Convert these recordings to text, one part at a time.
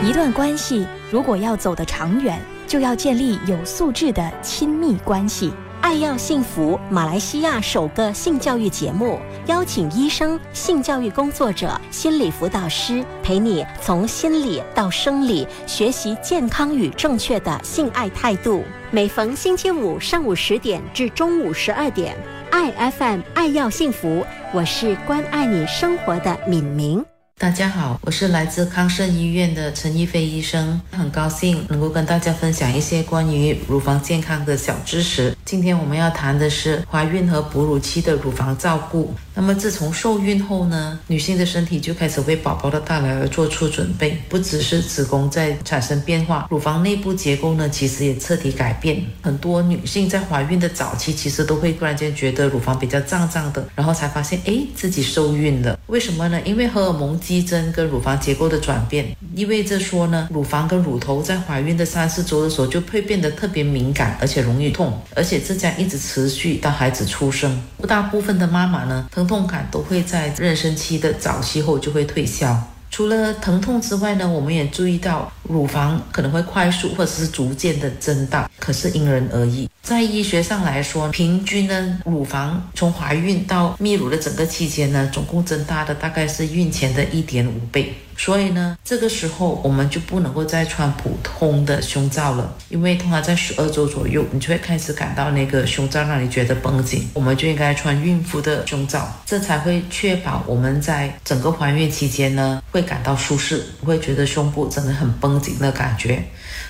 一段关系如果要走得长远，就要建立有素质的亲密关系。爱要幸福，马来西亚首个性教育节目，邀请医生、性教育工作者、心理辅导师，陪你从心理到生理学习健康与正确的性爱态度。每逢星期五上午十点至中午十二点，爱 FM 爱要幸福，我是关爱你生活的敏明。大家好，我是来自康盛医院的陈逸飞医生，很高兴能够跟大家分享一些关于乳房健康的小知识。今天我们要谈的是怀孕和哺乳期的乳房照顾。那么自从受孕后呢，女性的身体就开始为宝宝的到来而做出准备，不只是子宫在产生变化，乳房内部结构呢其实也彻底改变。很多女性在怀孕的早期，其实都会突然间觉得乳房比较胀胀的，然后才发现哎自己受孕了。为什么呢？因为荷尔蒙激增跟乳房结构的转变，意味着说呢，乳房跟乳头在怀孕的三四周的时候就会变得特别敏感，而且容易痛，而且这将一直持续到孩子出生。大部分的妈妈呢，疼。痛感都会在妊娠期的早期后就会退消。除了疼痛之外呢，我们也注意到乳房可能会快速或者是逐渐的增大，可是因人而异。在医学上来说，平均呢，乳房从怀孕到泌乳的整个期间呢，总共增大的大概是孕前的一点五倍。所以呢，这个时候我们就不能够再穿普通的胸罩了，因为通常在十二周左右，你就会开始感到那个胸罩让你觉得绷紧，我们就应该穿孕妇的胸罩，这才会确保我们在整个怀孕期间呢会感到舒适，不会觉得胸部真的很绷紧的感觉。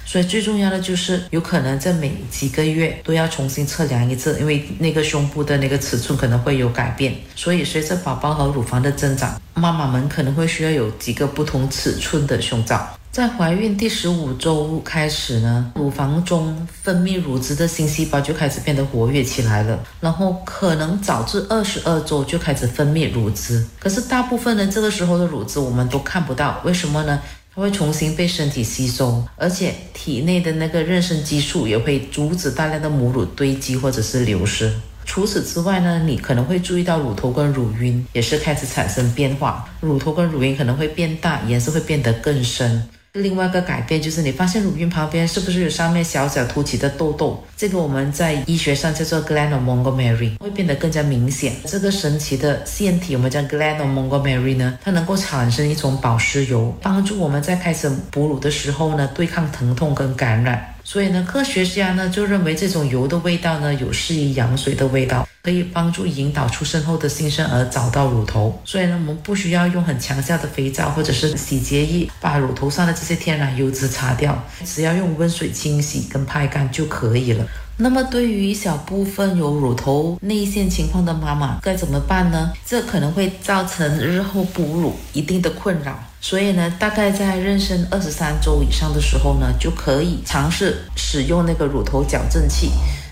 所以最重要的就是，有可能在每几个月都要重新测量一次，因为那个胸部的那个尺寸可能会有改变。所以随着宝宝和乳房的增长，妈妈们可能会需要有几个不同尺寸的胸罩。在怀孕第十五周开始呢，乳房中分泌乳汁的新细胞就开始变得活跃起来了，然后可能早至二十二周就开始分泌乳汁。可是大部分呢，这个时候的乳汁我们都看不到，为什么呢？它会重新被身体吸收，而且体内的那个妊娠激素也会阻止大量的母乳堆积或者是流失。除此之外呢，你可能会注意到乳头跟乳晕也是开始产生变化，乳头跟乳晕可能会变大，颜色会变得更深。另外一个改变就是，你发现乳晕旁边是不是有上面小小凸起的痘痘？这个我们在医学上叫做 Glenomongomary，会变得更加明显。这个神奇的腺体，我们叫 Glenomongomary 呢，它能够产生一种保湿油，帮助我们在开始哺乳的时候呢，对抗疼痛跟感染。所以呢，科学家呢就认为这种油的味道呢，有适于羊水的味道。可以帮助引导出生后的新生儿找到乳头，所以呢，我们不需要用很强效的肥皂或者是洗洁液把乳头上的这些天然油脂擦掉，只要用温水清洗跟拍干就可以了。那么，对于一小部分有乳头内陷情况的妈妈该怎么办呢？这可能会造成日后哺乳一定的困扰，所以呢，大概在妊娠二十三周以上的时候呢，就可以尝试使用那个乳头矫正器。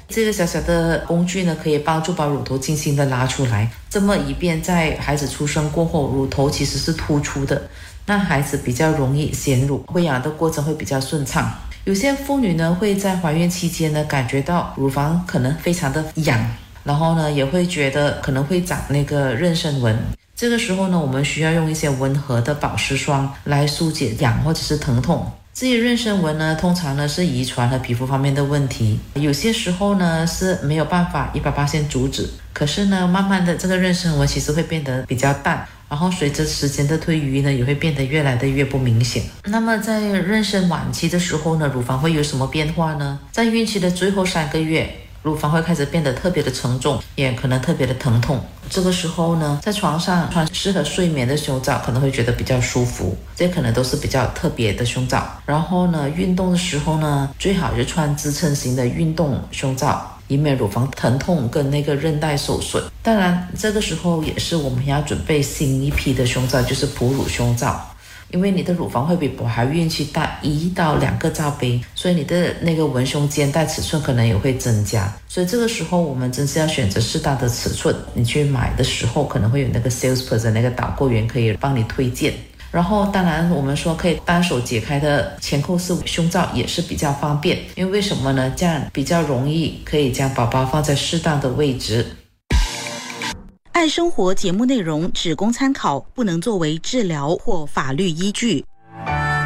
这个小小的工具呢，可以帮助把乳头轻轻的拉出来，这么以便在孩子出生过后，乳头其实是突出的，那孩子比较容易衔乳，喂养的过程会比较顺畅。有些妇女呢，会在怀孕期间呢，感觉到乳房可能非常的痒，然后呢，也会觉得可能会长那个妊娠纹。这个时候呢，我们需要用一些温和的保湿霜来疏解痒或者是疼痛。至于妊娠纹呢，通常呢是遗传和皮肤方面的问题，有些时候呢是没有办法一百八先阻止。可是呢，慢慢的这个妊娠纹其实会变得比较淡，然后随着时间的推移呢，也会变得越来的越不明显。那么在妊娠晚期的时候呢，乳房会有什么变化呢？在孕期的最后三个月。乳房会开始变得特别的沉重，也可能特别的疼痛。这个时候呢，在床上穿适合睡眠的胸罩，可能会觉得比较舒服。这可能都是比较特别的胸罩。然后呢，运动的时候呢，最好是穿支撑型的运动胸罩，以免乳房疼痛跟那个韧带受损。当然，这个时候也是我们要准备新一批的胸罩，就是哺乳胸罩。因为你的乳房会比怀孕期大一到两个罩杯，所以你的那个文胸肩带尺寸可能也会增加。所以这个时候我们真是要选择适当的尺寸。你去买的时候可能会有那个 salesperson 那个导购员可以帮你推荐。然后当然我们说可以单手解开的前扣式胸罩也是比较方便，因为为什么呢？这样比较容易可以将宝宝放在适当的位置。爱生活节目内容只供参考，不能作为治疗或法律依据。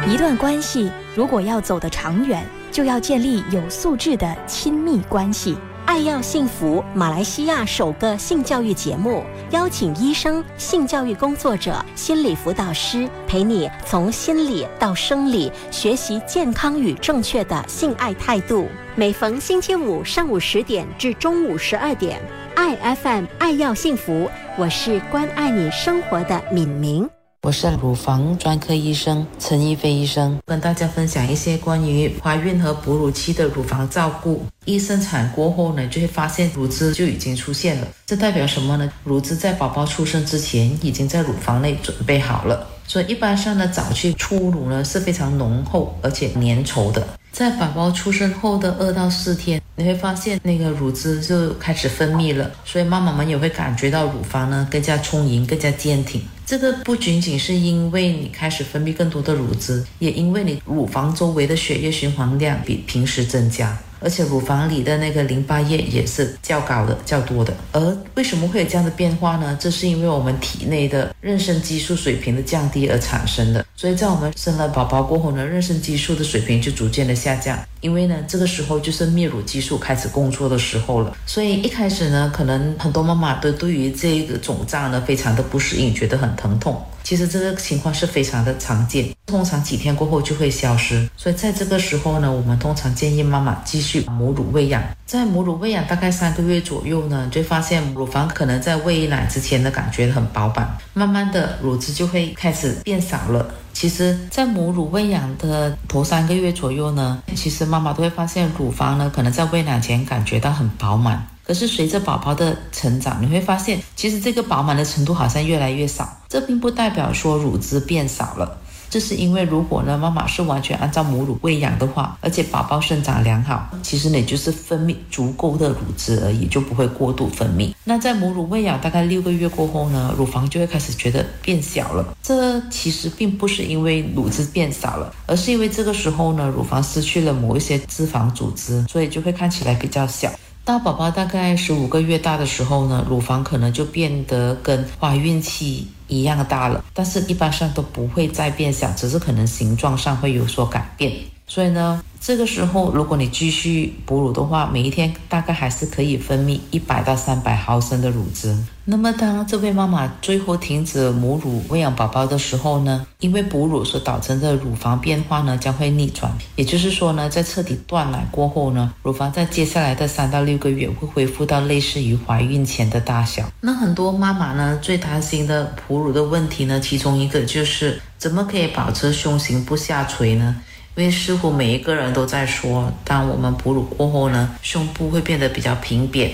一段关系如果要走得长远，就要建立有素质的亲密关系。爱要幸福，马来西亚首个性教育节目，邀请医生、性教育工作者、心理辅导师，陪你从心理到生理学习健康与正确的性爱态度。每逢星期五上午十点至中午十二点，爱 FM 爱要幸福，我是关爱你生活的敏明。我是乳房专科医生陈一飞医生，跟大家分享一些关于怀孕和哺乳期的乳房照顾。一生产过后呢，就会发现乳汁就已经出现了，这代表什么呢？乳汁在宝宝出生之前已经在乳房内准备好了，所以一般上呢，早期初乳呢是非常浓厚而且粘稠的。在宝宝出生后的二到四天，你会发现那个乳汁就开始分泌了，所以妈妈们也会感觉到乳房呢更加充盈、更加坚挺。这个不仅仅是因为你开始分泌更多的乳汁，也因为你乳房周围的血液循环量比平时增加。而且乳房里的那个淋巴液也是较高的、较多的。而为什么会有这样的变化呢？这是因为我们体内的妊娠激素水平的降低而产生的。所以在我们生了宝宝过后呢，妊娠激素的水平就逐渐的下降。因为呢，这个时候就是泌乳激素开始工作的时候了。所以一开始呢，可能很多妈妈都对于这个肿胀呢，非常的不适应，觉得很疼痛。其实这个情况是非常的常见，通常几天过后就会消失。所以在这个时候呢，我们通常建议妈妈继续母乳喂养。在母乳喂养大概三个月左右呢，就发现乳房可能在喂奶之前的感觉很饱满，慢慢的乳汁就会开始变少了。其实，在母乳喂养的头三个月左右呢，其实妈妈都会发现乳房呢可能在喂奶前感觉到很饱满。可是随着宝宝的成长，你会发现，其实这个饱满的程度好像越来越少。这并不代表说乳汁变少了，这是因为如果呢妈妈是完全按照母乳喂养的话，而且宝宝生长良好，其实你就是分泌足够的乳汁而已，就不会过度分泌。那在母乳喂养大概六个月过后呢，乳房就会开始觉得变小了。这其实并不是因为乳汁变少了，而是因为这个时候呢乳房失去了某一些脂肪组织，所以就会看起来比较小。到宝宝大概十五个月大的时候呢，乳房可能就变得跟怀孕期一样大了，但是一般上都不会再变小，只是可能形状上会有所改变。所以呢，这个时候如果你继续哺乳的话，每一天大概还是可以分泌一百到三百毫升的乳汁。那么当这位妈妈最后停止母乳喂养宝宝的时候呢，因为哺乳所导致的乳房变化呢将会逆转，也就是说呢，在彻底断奶过后呢，乳房在接下来的三到六个月会恢复到类似于怀孕前的大小。那很多妈妈呢最担心的哺乳的问题呢，其中一个就是怎么可以保持胸型不下垂呢？因为似乎每一个人都在说，当我们哺乳过后呢，胸部会变得比较平扁，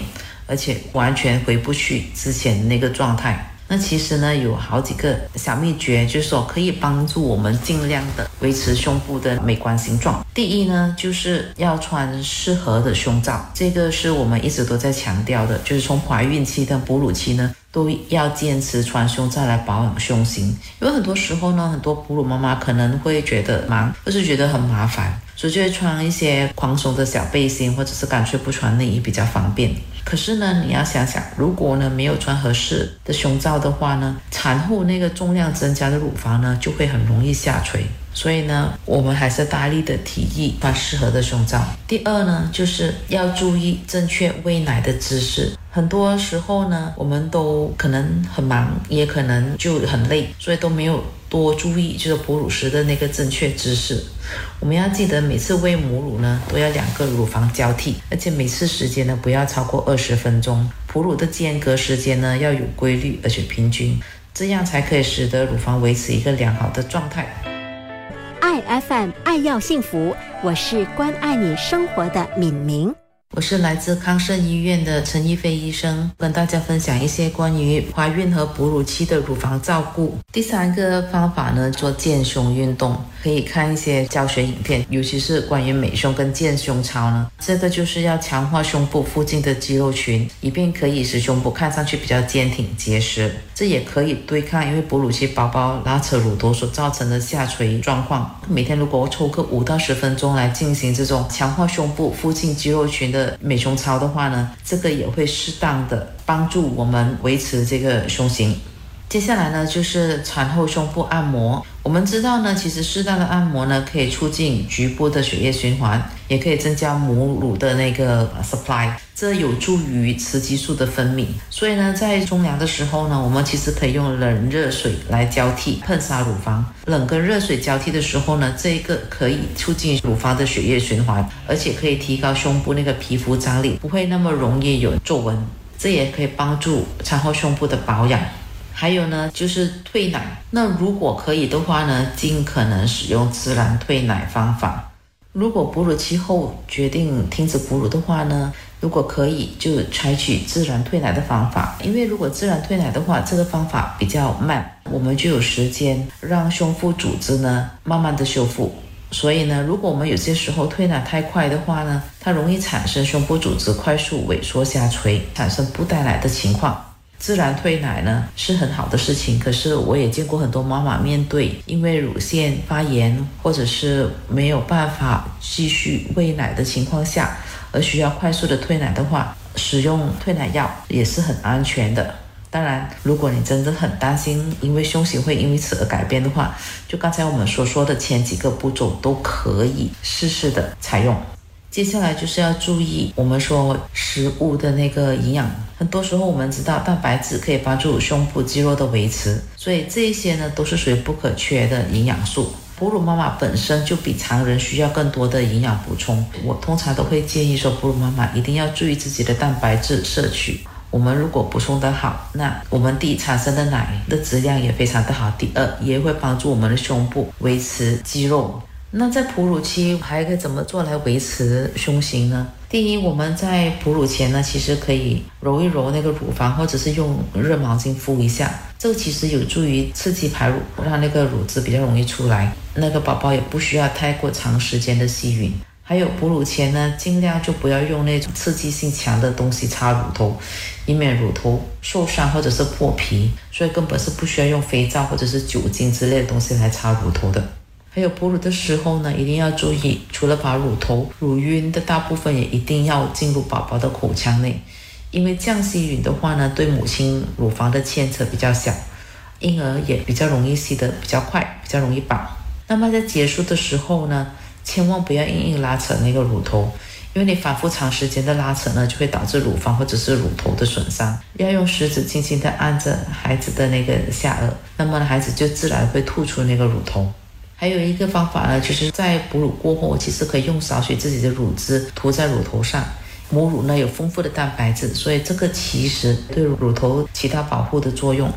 而且完全回不去之前那个状态。那其实呢，有好几个小秘诀，就是说可以帮助我们尽量的维持胸部的美观形状。第一呢，就是要穿适合的胸罩，这个是我们一直都在强调的，就是从怀孕期到哺乳期呢，都要坚持穿胸罩来保养胸型。因为很多时候呢，很多哺乳妈妈可能会觉得忙，或是觉得很麻烦。所以就会穿一些宽松的小背心，或者是干脆不穿内衣比较方便。可是呢，你要想想，如果呢没有穿合适的胸罩的话呢，产后那个重量增加的乳房呢就会很容易下垂。所以呢，我们还是大力的提议穿适合的胸罩。第二呢，就是要注意正确喂奶的姿势。很多时候呢，我们都可能很忙，也可能就很累，所以都没有多注意就是哺乳时的那个正确姿势。我们要记得，每次喂母乳呢，都要两个乳房交替，而且每次时间呢不要超过二十分钟。哺乳的间隔时间呢要有规律，而且平均，这样才可以使得乳房维持一个良好的状态。爱 FM 爱要幸福，我是关爱你生活的敏明。我是来自康盛医院的陈逸飞医生，跟大家分享一些关于怀孕和哺乳期的乳房照顾。第三个方法呢，做健胸运动，可以看一些教学影片，尤其是关于美胸跟健胸操呢。这个就是要强化胸部附近的肌肉群，以便可以使胸部看上去比较坚挺结实。这也可以对抗因为哺乳期宝宝拉扯乳头所造成的下垂状况。每天如果我抽个五到十分钟来进行这种强化胸部附近肌肉群的。美胸操的话呢，这个也会适当的帮助我们维持这个胸型。接下来呢，就是产后胸部按摩。我们知道呢，其实适当的按摩呢，可以促进局部的血液循环，也可以增加母乳的那个 supply，这有助于雌激素的分泌。所以呢，在冲凉的时候呢，我们其实可以用冷热水来交替喷洒乳房。冷跟热水交替的时候呢，这一个可以促进乳房的血液循环，而且可以提高胸部那个皮肤张力，不会那么容易有皱纹。这也可以帮助产后胸部的保养。还有呢，就是退奶。那如果可以的话呢，尽可能使用自然退奶方法。如果哺乳期后决定停止哺乳的话呢，如果可以，就采取自然退奶的方法。因为如果自然退奶的话，这个方法比较慢，我们就有时间让胸腹组织呢慢慢的修复。所以呢，如果我们有些时候退奶太快的话呢，它容易产生胸部组织快速萎缩下垂，产生不带奶的情况。自然退奶呢是很好的事情，可是我也见过很多妈妈面对因为乳腺发炎或者是没有办法继续喂奶的情况下，而需要快速的退奶的话，使用退奶药也是很安全的。当然，如果你真的很担心，因为胸型会因为此而改变的话，就刚才我们所说的前几个步骤都可以试试的采用。接下来就是要注意，我们说食物的那个营养。很多时候我们知道蛋白质可以帮助胸部肌肉的维持，所以这些呢都是属于不可缺的营养素。哺乳妈妈本身就比常人需要更多的营养补充，我通常都会建议说，哺乳妈妈一定要注意自己的蛋白质摄取。我们如果补充的好，那我们第一产生的奶的质量也非常的好，第二也会帮助我们的胸部维持肌肉。那在哺乳期还可以怎么做来维持胸型呢？第一，我们在哺乳前呢，其实可以揉一揉那个乳房，或者是用热毛巾敷一下，这个其实有助于刺激排乳，让那个乳汁比较容易出来。那个宝宝也不需要太过长时间的吸吮。还有哺乳前呢，尽量就不要用那种刺激性强的东西擦乳头，以免乳头受伤或者是破皮。所以根本是不需要用肥皂或者是酒精之类的东西来擦乳头的。还有哺乳的时候呢，一定要注意，除了把乳头、乳晕的大部分也一定要进入宝宝的口腔内，因为降吸吮的话呢，对母亲乳房的牵扯比较小，婴儿也比较容易吸得比较快，比较容易饱。那么在结束的时候呢，千万不要硬硬拉扯那个乳头，因为你反复长时间的拉扯呢，就会导致乳房或者是乳头的损伤。要用食指轻轻地按着孩子的那个下颚，那么孩子就自然会吐出那个乳头。还有一个方法呢，就是在哺乳过后，其实可以用少许自己的乳汁涂在乳头上。母乳呢有丰富的蛋白质，所以这个其实对乳头起到保护的作用。